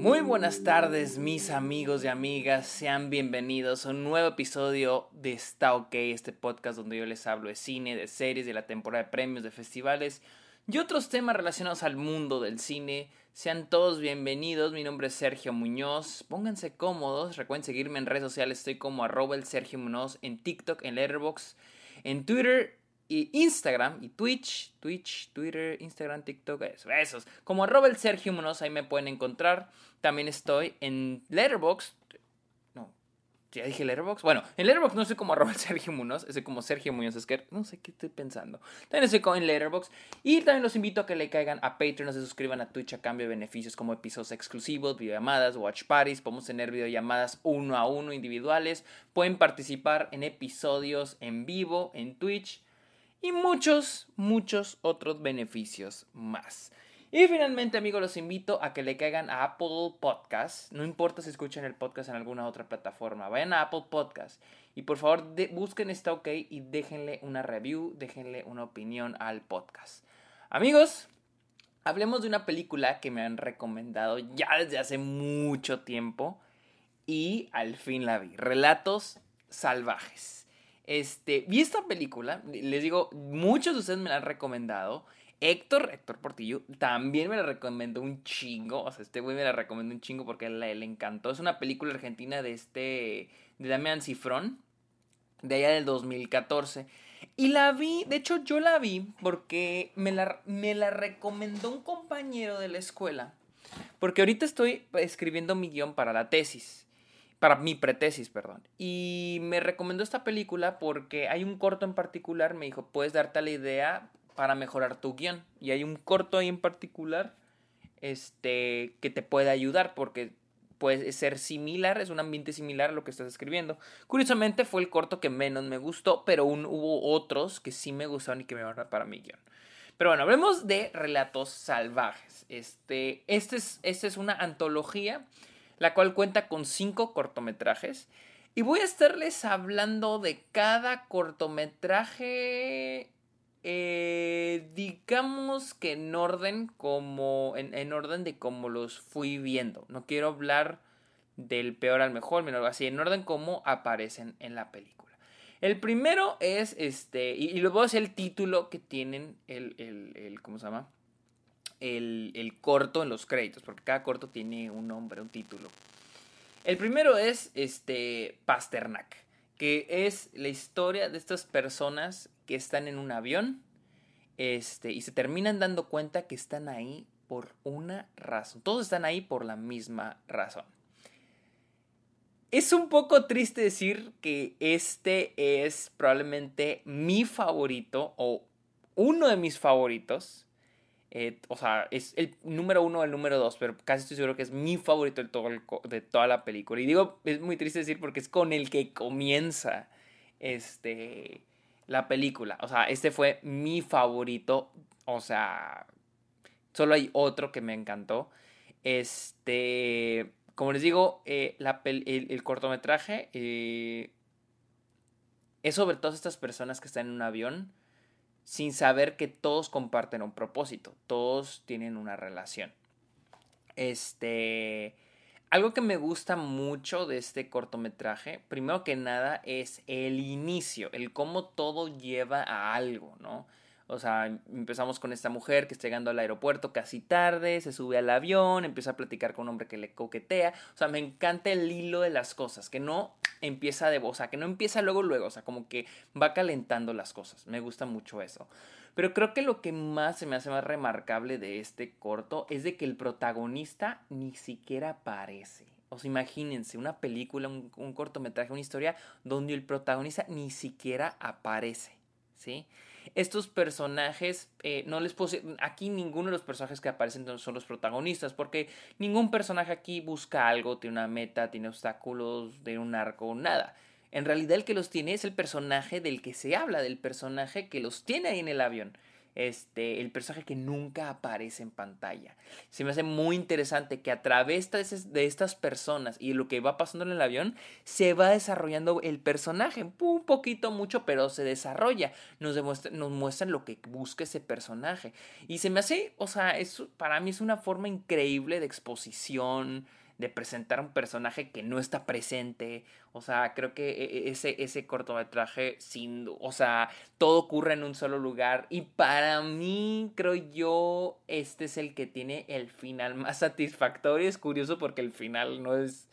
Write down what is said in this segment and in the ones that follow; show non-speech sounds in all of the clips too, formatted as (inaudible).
Muy buenas tardes mis amigos y amigas, sean bienvenidos a un nuevo episodio de Está OK, este podcast donde yo les hablo de cine, de series, de la temporada de premios, de festivales y otros temas relacionados al mundo del cine. Sean todos bienvenidos, mi nombre es Sergio Muñoz, pónganse cómodos, recuerden seguirme en redes sociales, estoy como arroba el Sergio Muñoz en TikTok, en Letterboxd, en Twitter y Instagram y Twitch, Twitch, Twitter, Instagram, TikTok, eso, esos. Como arroba el Sergio Munoz, ahí me pueden encontrar. También estoy en Letterboxd. Ya dije Letterboxd. Bueno, en Letterboxd no soy como arroba Sergio Munoz, soy como Sergio Muñoz es que no sé qué estoy pensando. También como en Letterboxd. Y también los invito a que le caigan a Patreon, se suscriban a Twitch a cambio de beneficios como episodios exclusivos, videollamadas, watch parties. Podemos tener videollamadas uno a uno individuales. Pueden participar en episodios en vivo en Twitch y muchos, muchos otros beneficios más. Y finalmente, amigos, los invito a que le caigan a Apple Podcast. No importa si escuchan el podcast en alguna otra plataforma. Vayan a Apple Podcast y por favor busquen Está OK y déjenle una review, déjenle una opinión al podcast. Amigos, hablemos de una película que me han recomendado ya desde hace mucho tiempo y al fin la vi. Relatos salvajes. Este, vi esta película, les digo, muchos de ustedes me la han recomendado. Héctor, Héctor Portillo, también me la recomendó un chingo. O sea, este güey me la recomendó un chingo porque le encantó. Es una película argentina de este, de Damián Cifrón, de allá del 2014. Y la vi, de hecho yo la vi porque me la, me la recomendó un compañero de la escuela. Porque ahorita estoy escribiendo mi guion para la tesis para mi pretesis, perdón. Y me recomendó esta película porque hay un corto en particular, me dijo, puedes darte la idea para mejorar tu guion. Y hay un corto ahí en particular este, que te puede ayudar porque puede ser similar, es un ambiente similar a lo que estás escribiendo. Curiosamente fue el corto que menos me gustó, pero hubo otros que sí me gustaron y que me van para mi guion. Pero bueno, hablemos de relatos salvajes. Este, este es, este es una antología la cual cuenta con cinco cortometrajes. Y voy a estarles hablando de cada cortometraje, eh, digamos que en orden como, en, orden de cómo los fui viendo. No quiero hablar del peor al mejor, así, en orden como aparecen en la película. El primero es este, y, y a decir el título que tienen el, el, el ¿cómo se llama? El, corto en los créditos, porque cada corto tiene un nombre, un título. El primero es este Pasternak, que es la historia de estas personas que están en un avión este, y se terminan dando cuenta que están ahí por una razón. Todos están ahí por la misma razón. Es un poco triste decir que este es probablemente mi favorito o uno de mis favoritos eh, o sea, es el número uno o el número dos, pero casi estoy seguro que es mi favorito de, todo de toda la película. Y digo, es muy triste decir porque es con el que comienza este, la película. O sea, este fue mi favorito. O sea, solo hay otro que me encantó. Este, como les digo, eh, el, cortometraje eh, es sobre todas estas personas que están en un avión sin saber que todos comparten un propósito, todos tienen una relación. Este, algo que me gusta mucho de este cortometraje, primero que nada, es el inicio, el cómo todo lleva a algo, ¿no? O sea, empezamos con esta mujer que está llegando al aeropuerto casi tarde, se sube al avión, empieza a platicar con un hombre que le coquetea. O sea, me encanta el hilo de las cosas, que no empieza de, o sea, que no empieza luego, luego, o sea, como que va calentando las cosas. Me gusta mucho eso. Pero creo que lo que más se me hace más remarcable de este corto es de que el protagonista ni siquiera aparece. O sea, imagínense una película, un cortometraje, una historia donde el protagonista ni siquiera aparece, ¿sí? Estos personajes, eh, no les puedo aquí ninguno de los personajes que aparecen son los protagonistas, porque ningún personaje aquí busca algo, tiene una meta, tiene obstáculos, tiene un arco, nada. En realidad el que los tiene es el personaje del que se habla, del personaje que los tiene ahí en el avión. Este, el personaje que nunca aparece en pantalla. Se me hace muy interesante que a través de, estas personas y lo que va pasando en el avión, se va desarrollando el personaje. Un poquito, mucho, pero se desarrolla. Nos, demuestra, nos muestran lo que busca ese personaje. Y se me hace, o sea, para mí es una forma increíble de exposición, de presentar un personaje que no está presente. O sea, creo que e, e, ese, ese cortometraje, sin, o sea, todo ocurre en un solo lugar. Y para mí, creo yo, este es el que tiene el final más satisfactorio. Es curioso porque el final no es...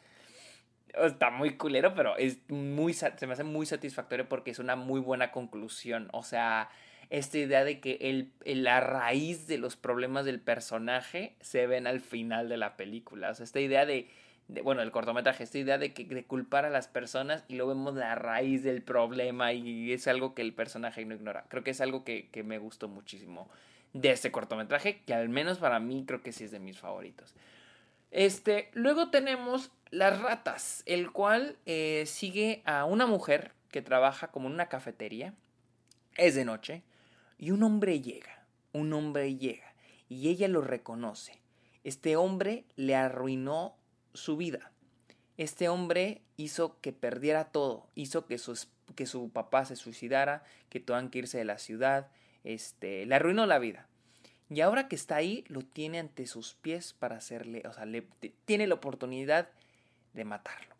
Está muy culero, pero es muy, se me hace muy satisfactorio porque es una muy buena conclusión. O sea, esta idea de que el, la raíz de los problemas del personaje se ven al final de la película. O sea, esta idea de, bueno, el cortometraje, esta idea de, que, culpar a las personas y lo vemos la raíz del problema y es algo que el personaje no ignora. Creo que es algo que, me gustó muchísimo de este cortometraje, que al menos para mí creo que sí es de mis favoritos. Este, luego tenemos Las Ratas, el cual eh, sigue a una mujer que trabaja como en una cafetería. Es de noche. Y un hombre llega, un hombre llega, y ella lo reconoce. Este hombre le arruinó su vida. Este hombre hizo que perdiera todo, hizo que su, que su papá se suicidara, que tuvieran que irse de la ciudad, este, le arruinó la vida. Y ahora que está ahí, lo tiene ante sus pies para hacerle, o sea, le, tiene la oportunidad de matarlo.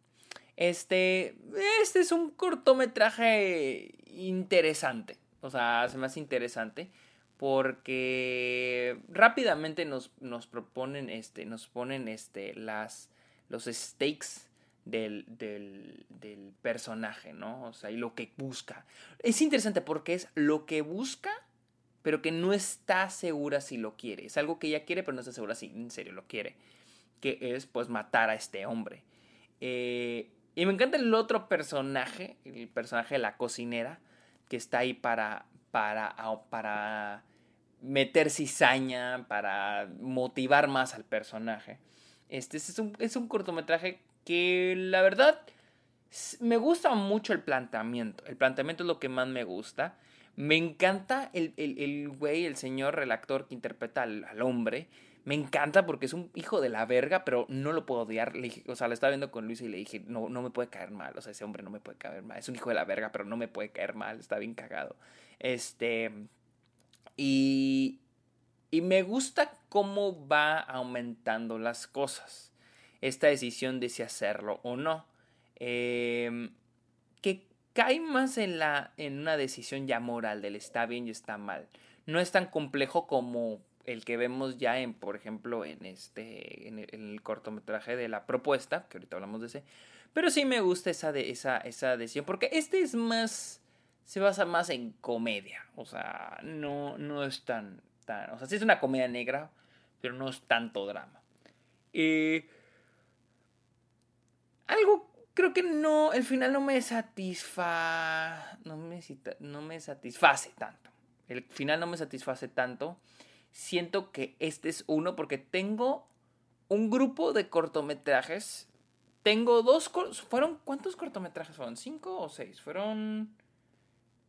Este, este es un cortometraje interesante. O sea, se me hace interesante porque rápidamente nos, nos proponen, este, nos ponen este, las, los stakes del, del, del, personaje, ¿no? O sea, y lo que busca. Es interesante porque es lo que busca, pero que no está segura si lo quiere. Es algo que ella quiere, pero no está segura si en serio lo quiere. Que es, pues, matar a este hombre. Eh, y me encanta el otro personaje, el personaje de la cocinera, que está ahí para, para, para meter cizaña, para motivar más al personaje. Este es un, es un cortometraje que la verdad me gusta mucho el planteamiento. El planteamiento es lo que más me gusta. Me encanta el, el, el güey, el señor, el actor que interpreta al, al hombre me encanta porque es un hijo de la verga, pero no lo puedo odiar. o sea, lo estaba viendo con Luis y le dije, no, no me puede caer mal. O sea, ese hombre no me puede caer mal. Es un hijo de la verga, pero no me puede caer mal. Está bien cagado. Este. Y. Y me gusta cómo va aumentando las cosas. Esta decisión de si hacerlo o no. Em, que cae más en, la, en una decisión ya moral del está bien y está mal. No es tan complejo como el que vemos ya en, por ejemplo, en este, en el, cortometraje de la propuesta, que ahorita hablamos de ese, pero sí me gusta esa, de, esa, esa decisión, porque este es más, se basa más en comedia, o sea, no, no es tan, tan, o sea, sí es una comedia negra, pero no es tanto drama. algo creo que no, el final no me satisfa, no me, no me satisface tanto. El final no me satisface tanto siento que este es uno porque tengo un grupo de cortometrajes. Tengo dos... ¿Fueron cuántos cortometrajes fueron? ¿Cinco o seis? Fueron...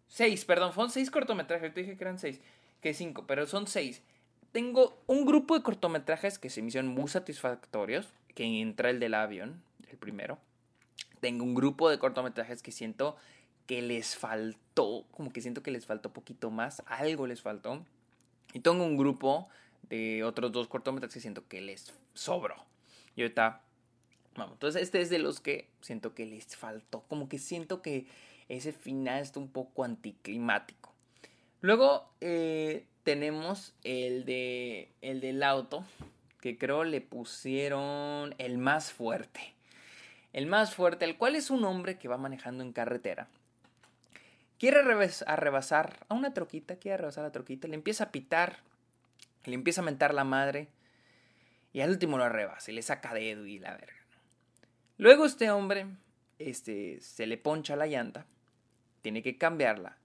Seis, perdón, fueron seis cortometrajes. Te dije que eran seis. Que cinco, pero son seis. Tengo un grupo de cortometrajes que se me hicieron muy satisfactorios. Que entra el del avión, el primero. Tengo un grupo de cortometrajes que siento que les faltó, como que siento que les faltó poquito más, algo les faltó. Y tengo un grupo de otros dos cortometrajes que siento que les sobró. Y ahorita, vamos, entonces este es de los que siento que les faltó. Como que siento que ese final está un poco anticlimático. Luego eh, tenemos el, de, el del auto, que creo le pusieron el más fuerte. El más fuerte, el cual es un hombre que va manejando en carretera Quiere rebasar a una troquita, quiere rebasar a la troquita, le empieza a pitar, le empieza a mentar la madre y al último lo rebasa y le saca dedo y la verga. Luego este hombre este, se le poncha la llanta, tiene que cambiarla.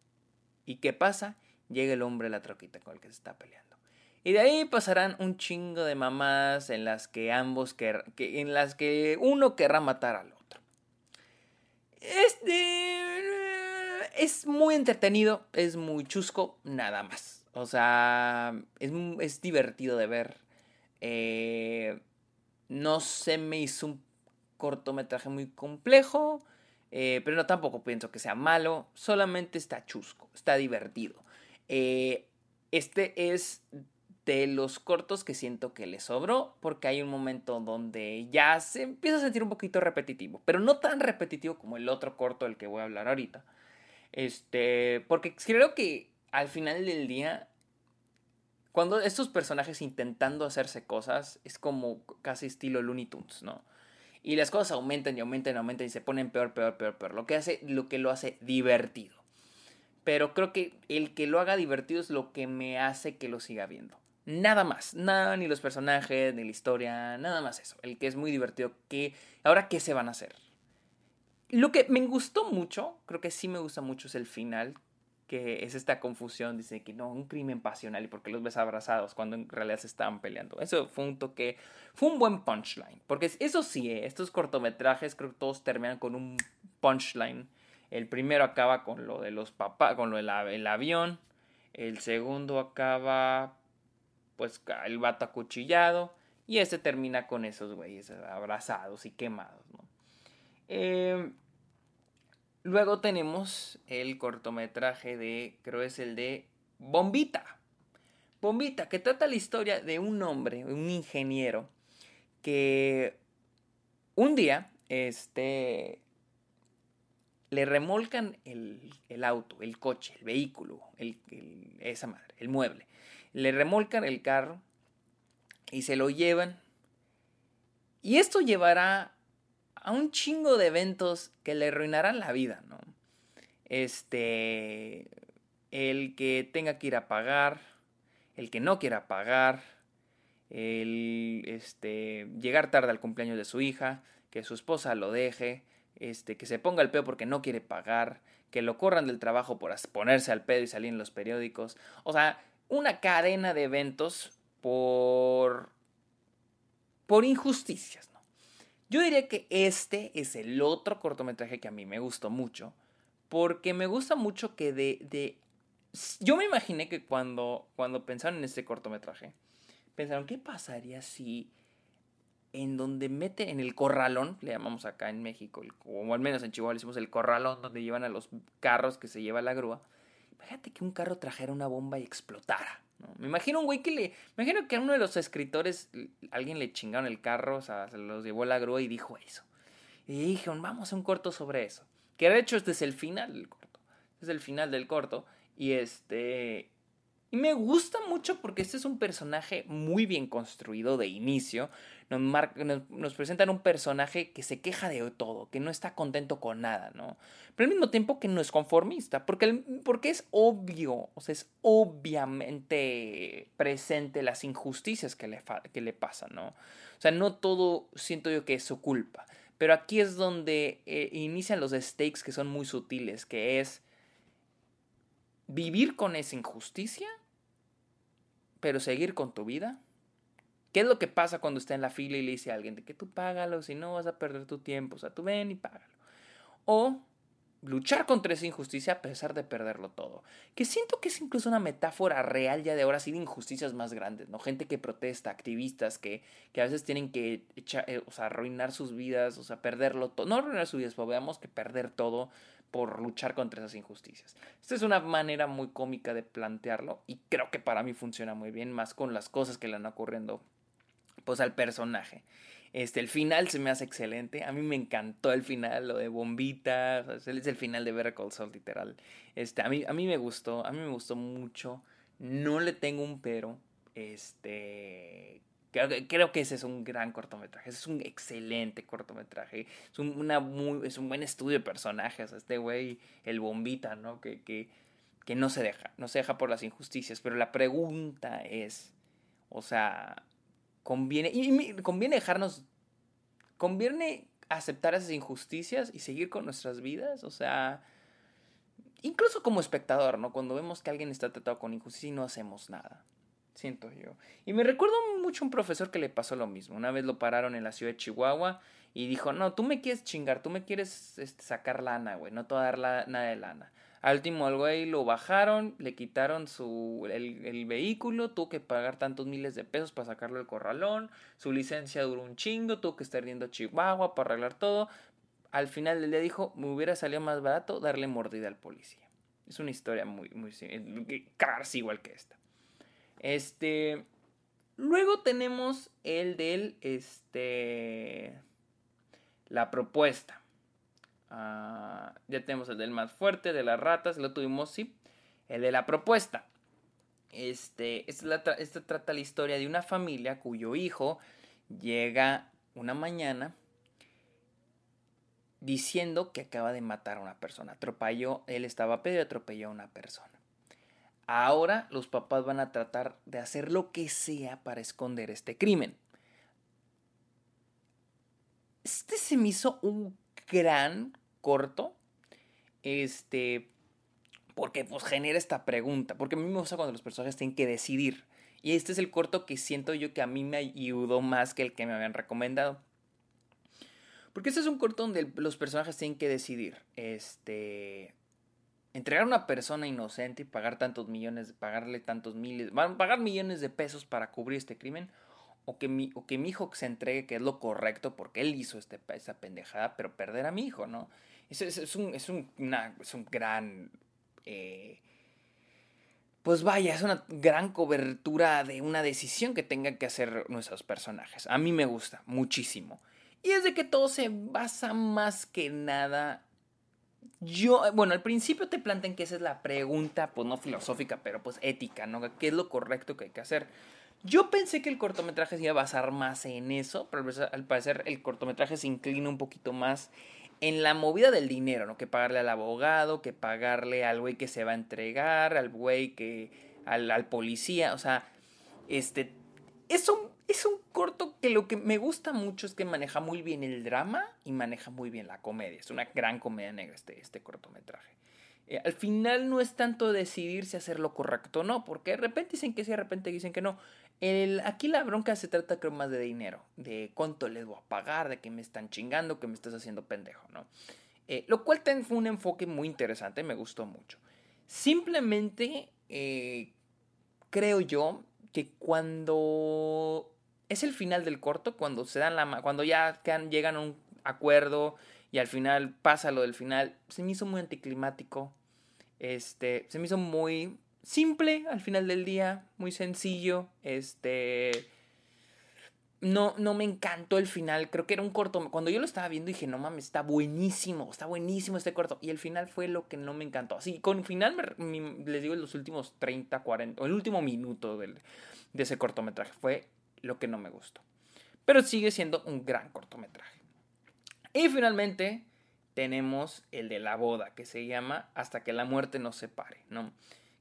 ¿Y qué pasa? Llega el hombre a la troquita con el que se está peleando. Y de ahí pasarán un chingo de mamás en las que ambos que, en las que uno querrá matar al otro. Este es muy entretenido, es muy chusco, nada más. O sea, es, es divertido de ver. Eh, no se me hizo un cortometraje muy complejo, eh, pero no tampoco pienso que sea malo, solamente está chusco, está divertido. Eh, este es de los cortos que siento que le sobró, porque hay un momento donde ya se empieza a sentir un poquito repetitivo, pero no tan repetitivo como el otro corto del que voy a hablar ahorita. Este, porque creo que al final del día, cuando estos personajes intentando hacerse cosas, es como casi estilo Looney Tunes, ¿no? Y las cosas aumentan y aumentan y aumentan y se ponen peor, peor, peor, peor. Lo que hace, lo que lo hace divertido. Pero creo que el que lo haga divertido es lo que me hace que lo siga viendo. Nada más, nada, ni los personajes, ni la historia, nada más eso. El que es muy divertido, que ahora qué se van a hacer. Lo que me gustó mucho, creo que sí me gusta mucho es el final, que es esta confusión, dice que no, un crimen pasional y porque los ves abrazados cuando en realidad se estaban peleando. Eso fue un toque, fue un buen punchline, porque eso sí, eh, estos cortometrajes creo que todos terminan con un punchline. El primero acaba con lo de los papás, con lo del avión, el segundo acaba pues el vato acuchillado y este termina con esos güeyes abrazados y quemados, ¿no? Eh, luego tenemos el cortometraje de, creo es el de Bombita. Bombita, que trata la historia de un hombre, un ingeniero, que un día, este, le remolcan el, auto, el coche, el vehículo, el, esa madre, el mueble le remolcan el carro y se lo llevan. Y esto llevará a un chingo de eventos que le arruinarán la vida, ¿no? Este, el que tenga que ir a pagar, el que no quiera pagar, el este, llegar tarde al cumpleaños de su hija, que su esposa lo deje, este, que se ponga el pedo porque no quiere pagar, que lo corran del trabajo por ponerse al pedo y salir en los periódicos. O sea, una cadena de eventos por, por injusticias. Yo diría que este es el otro cortometraje que a mí me gustó mucho, porque me gusta mucho que de... de yo me imaginé que cuando, cuando pensaron en este cortometraje, pensaron, ¿qué pasaría si en donde mete en el corralón, le llamamos acá en México, o al menos en Chihuahua le decimos el corralón donde llevan a los carros que se lleva la grúa, Fíjate que un carro trajera una bomba y explotara. Me imagino un güey que le. Me imagino que a uno de los escritores alguien le chingaron el carro, o sea, se los llevó la grúa y dijo eso. Y dijeron, vamos a un corto sobre eso. Que de hecho este es el final del corto. Este es el final del corto. Y este. Y me gusta mucho porque este es un personaje muy bien construido de inicio. Nos, nos, presentan un personaje que se queja de todo, que no está contento con nada, ¿no? Pero al mismo tiempo que no es conformista, porque, porque es obvio, o sea, es obviamente presente las injusticias que le, que le pasan, ¿no? O sea, no todo siento yo que es su culpa. Pero aquí es donde eh, inician los stakes que son muy sutiles, que es vivir con esa injusticia pero seguir con tu vida. ¿Qué es lo que pasa cuando está en la fila y le dice a alguien de que tú págalo, si no vas a perder tu tiempo? O sea, tú ven y págalo. O luchar contra esa injusticia a pesar de perderlo todo. Que siento que es incluso una metáfora real ya de ahora sí de injusticias más grandes, ¿no? Gente que protesta, activistas que, que a veces tienen que echar, eh, o sea, arruinar sus vidas, o sea, perderlo todo. No arruinar sus vidas, pero veamos que perder todo por luchar contra esas injusticias. Esta es una manera muy cómica de plantearlo y creo que para mí funciona muy bien, más con las cosas que le han ocurriendo pues al personaje. Este, el final se me hace excelente. A mí me encantó el final, lo de Bombita. es el final de Better literal. Este, a, mí, a mí me gustó, a mí me gustó mucho. No le tengo un pero. Este, Creo, que ese es un gran cortometraje, es un excelente cortometraje, es un, una muy, es un buen estudio de personajes, este güey, el bombita, ¿no? Que, que, que no se deja, no se deja por las injusticias, pero la pregunta es, o sea, conviene, y conviene dejarnos, conviene aceptar esas injusticias y seguir con nuestras vidas, o sea, incluso como espectador, ¿no? Cuando vemos que alguien está tratado con injusticia y no hacemos nada siento yo. Y me recuerdo mucho un profesor que le pasó lo mismo. Una vez lo pararon en la ciudad de Chihuahua y dijo, no, tú me quieres chingar, tú me quieres este, sacar lana, güey, no te voy a dar nada de lana. Al último al güey lo bajaron, le quitaron su, el, vehículo, tuvo que pagar tantos miles de pesos para sacarlo del corralón, su licencia duró un chingo, tuvo que estar yendo a Chihuahua para arreglar todo. Al final del día dijo, me hubiera salido más barato darle mordida al policía. Es una historia muy, muy, casi igual que esta. Este, luego tenemos el del, este, la propuesta. Ah, ya tenemos el del más fuerte, de las ratas, lo tuvimos, sí. El de la propuesta. Este, esta, trata la historia de una familia cuyo hijo llega una mañana diciendo que acaba de matar a una persona. Atropelló, él estaba pedo y atropelló a una persona. Ahora los papás van a tratar de hacer lo que sea para esconder este crimen. Este se me hizo un gran corto. Este. Porque pues genera esta pregunta. Porque a mí me gusta cuando los personajes tienen que decidir. Y este es el corto que siento yo que a mí me ayudó más que el que me habían recomendado. Porque este es un corto donde los personajes tienen que decidir. Este. Entregar a una persona inocente y pagar tantos millones, pagarle tantos miles, pagar millones de pesos para cubrir este crimen, o que mi, o que mi hijo se entregue, que es lo correcto, porque él hizo este, esta pendejada, pero perder a mi hijo, ¿no? Es, es, un, es, un, es un gran... Eh, pues vaya, es una gran cobertura de una decisión que tengan que hacer nuestros personajes. A mí me gusta muchísimo. Y es de que todo se basa más que nada. Yo, bueno, al principio te plantean que esa es la pregunta, pues no filosófica, pero pues ética, ¿no? ¿Qué es lo correcto que hay que hacer? Yo pensé que el cortometraje se iba a basar más en eso, pero al parecer el cortometraje se inclina un poquito más en la movida del dinero, ¿no? Que pagarle al abogado, que pagarle al güey que se va a entregar, al güey que. al, al policía. O sea, este. Es un, es un corto que lo que me gusta mucho es que maneja muy bien el drama y maneja muy bien la comedia. Es una gran comedia negra este, este cortometraje. Eh, al final no es tanto decidir si hacer lo correcto o no, porque de repente dicen que sí, de repente dicen que no. El, aquí la bronca se trata creo más de dinero, de cuánto les voy a pagar, de que me están chingando, que me estás haciendo pendejo, ¿no? Eh, lo cual fue un enfoque muy interesante, me gustó mucho. Simplemente eh, creo yo que cuando es el final del corto, cuando se dan la cuando ya llegan a un acuerdo y al final pasa lo del final, se me hizo muy anticlimático. Este, se me hizo muy simple al final del día, muy sencillo. Este. No, no me encantó el final. Creo que era un corto. Cuando yo lo estaba viendo dije, no mames, está buenísimo, está buenísimo este corto. Y el final fue lo que no me encantó. Así, con final, les digo, los últimos 30, 40, o el último minuto del, de ese cortometraje fue lo que no me gustó. Pero sigue siendo un gran cortometraje. Y finalmente tenemos el de la boda, que se llama Hasta que la muerte nos separe, ¿no?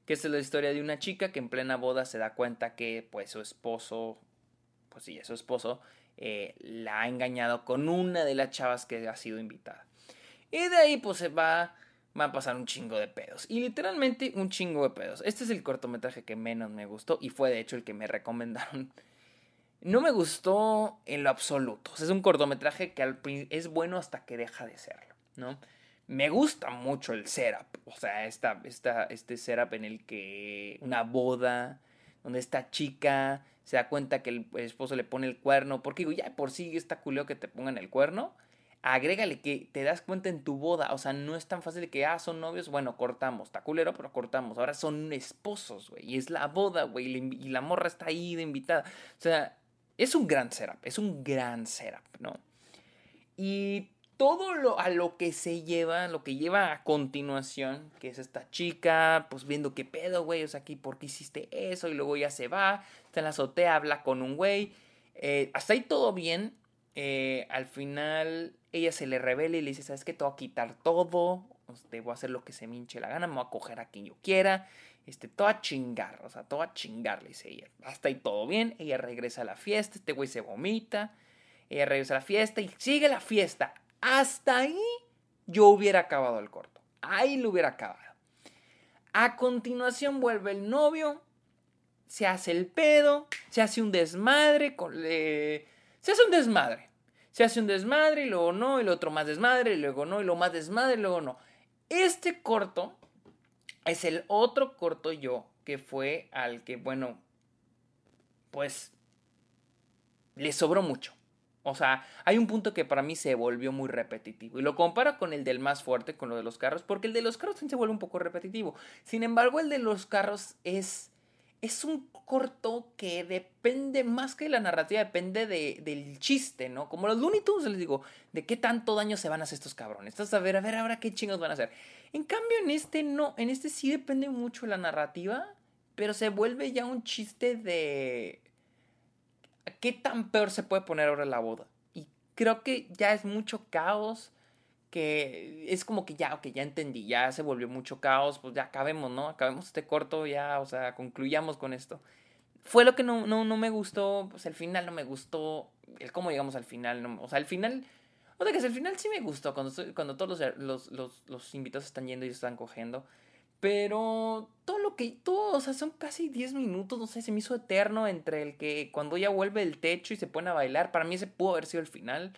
que es la historia de una chica que en plena boda se da cuenta que pues su esposo, pues sí, su esposo, eh, la ha engañado con una de las chavas que ha sido invitada. Y de ahí pues se va, va a pasar un chingo de pedos. Y literalmente un chingo de pedos. Este es el cortometraje que menos me gustó y fue de hecho el que me (laughs) recomendaron. No me gustó en lo absoluto. es un cortometraje que es bueno hasta que deja de serlo, ¿no? Me gusta mucho el setup. O sea, esta, esta, este setup en el que una boda, donde esta chica se da cuenta que el esposo le pone el cuerno. Porque digo, ya por sí está culeo que te pongan el cuerno. Agrégale que te das cuenta en tu boda. O sea, no es tan fácil que, ah, son novios. Bueno, cortamos. Está culero, pero cortamos. Ahora son esposos, güey. Y es la boda, güey. Y la morra está ahí de invitada. O sea, es un gran setup. Es un gran setup, ¿no? Y todo lo, a lo que se lleva, lo que lleva a continuación, que es esta chica, pues viendo qué pedo, güey, o sea, aquí, ¿por qué hiciste eso? Y luego ya se va, está en la azotea, habla con un güey. Eh, hasta ahí todo bien. Eh, al final ella se le revela y le dice, ¿sabes qué? Te voy a quitar todo, voy a hacer lo que se me hinche la gana, me voy a coger a quien yo quiera, este, todo a chingar, o sea, todo a chingar, le dice ella. Hasta ahí todo bien, ella regresa a la fiesta, este güey se vomita, ella regresa a la fiesta y sigue la fiesta hasta ahí yo hubiera acabado el corto. Ahí lo hubiera acabado. A continuación vuelve el novio, se hace el pedo, se hace un desmadre, se hace un desmadre. Se hace un desmadre y luego no, y lo otro más desmadre, y luego no, y lo más desmadre, y luego no. Este corto es el otro corto yo que fue al que, bueno, pues le sobró mucho. O sea, hay un punto que para mí se volvió muy repetitivo. Y lo comparo con el del más fuerte, con lo de los carros, porque el de los carros se vuelve un poco repetitivo. Sin embargo, el de los carros es, es un corto que depende, más que de la narrativa, depende de, del chiste, ¿no? Como los Looney Tunes, les digo, de qué tanto daño se van a hacer estos cabrones. Entonces, a ver, a ver, ahora qué chingos van a hacer. En cambio, en este no, en este sí depende mucho de la narrativa, pero se vuelve ya un chiste de ¿qué tan peor se puede poner ahora la boda? Y creo que ya es mucho caos, que es como que ya, ok, ya entendí, ya se volvió mucho caos, pues ya acabemos, ¿no? Acabemos este corto, ya, o sea, concluyamos con esto. Fue lo que no, no, no me gustó, pues el final no me gustó, el cómo llegamos al final, no, o sea, el final... O sea, que el final sí me gustó, cuando, cuando todos los, los, los, los invitados están yendo y están cogiendo. Pero todo lo que. Todo, o sea, son casi 10 minutos, no sé, se me hizo eterno entre el que cuando ya vuelve el techo y se pone a bailar. Para mí ese pudo haber sido el final.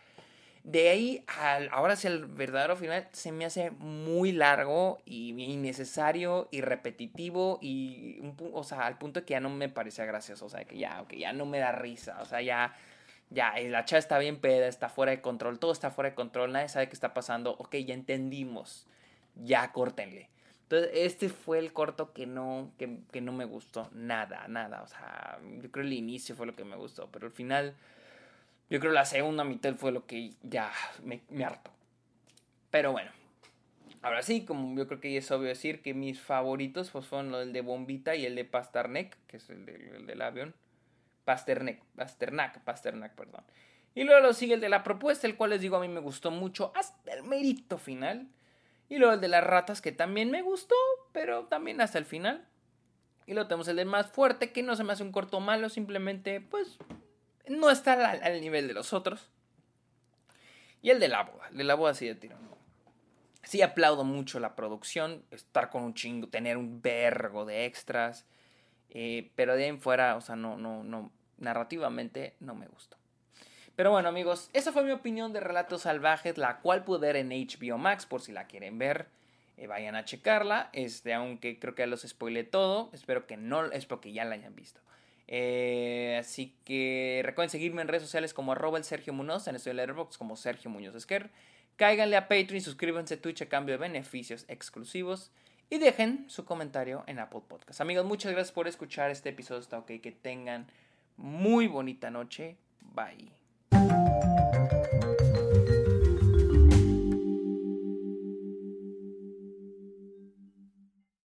De ahí al, ahora sí el verdadero final se me hace muy largo y innecesario y repetitivo y o sea, al punto que ya no me parecía gracioso, o sea, que ya, que ya no me da risa, o sea, ya ya la chava está bien peda, está fuera de control, todo está fuera de control, nadie sabe qué está pasando, ok, ya entendimos, ya córtenle. Entonces, este fue el corto que no, que, no me gustó. Nada, nada. O sea, yo creo el inicio fue lo que me gustó. Pero el final, yo creo la segunda mitad fue lo que ya me, me hartó. Pero bueno. Ahora sí, como yo creo que es obvio decir que mis favoritos pues fueron el de Bombita y el de Pasternak, que es el, el del avión. Pasternak, Pasternak, Pasternak, perdón. Y luego lo sigue el de la propuesta, el cual les digo a mí me gustó mucho hasta el mérito final. Y luego el de las ratas, que también me gustó, pero también hasta el final. Y luego tenemos el de más fuerte, que no se me hace un corto malo, simplemente, pues, no está al, nivel de los otros. Y el de la boda, el de la boda sí de tiro. Sí aplaudo mucho la producción, estar con un chingo, tener un vergo de extras. Eh, pero de ahí en fuera, o sea, no, no, no, narrativamente no me gustó. Pero bueno, amigos, esa fue mi opinión de Relatos Salvajes, la cual pude ver en HBO Max, por si la quieren ver. Eh, vayan a checarla. Este, aunque creo que ya los spoilé todo. Espero que no, espero que ya la hayan visto. Eh, así que recuerden seguirme en redes sociales como arroba el Sergio Munoz, en el Letterboxd como Sergio Muñoz Esquer. Cáiganle a Patreon y suscríbanse a Twitch a cambio de beneficios exclusivos. Y dejen su comentario en Apple Podcast. Amigos, muchas gracias por escuchar este episodio. Está ok. Que tengan muy bonita noche. Bye.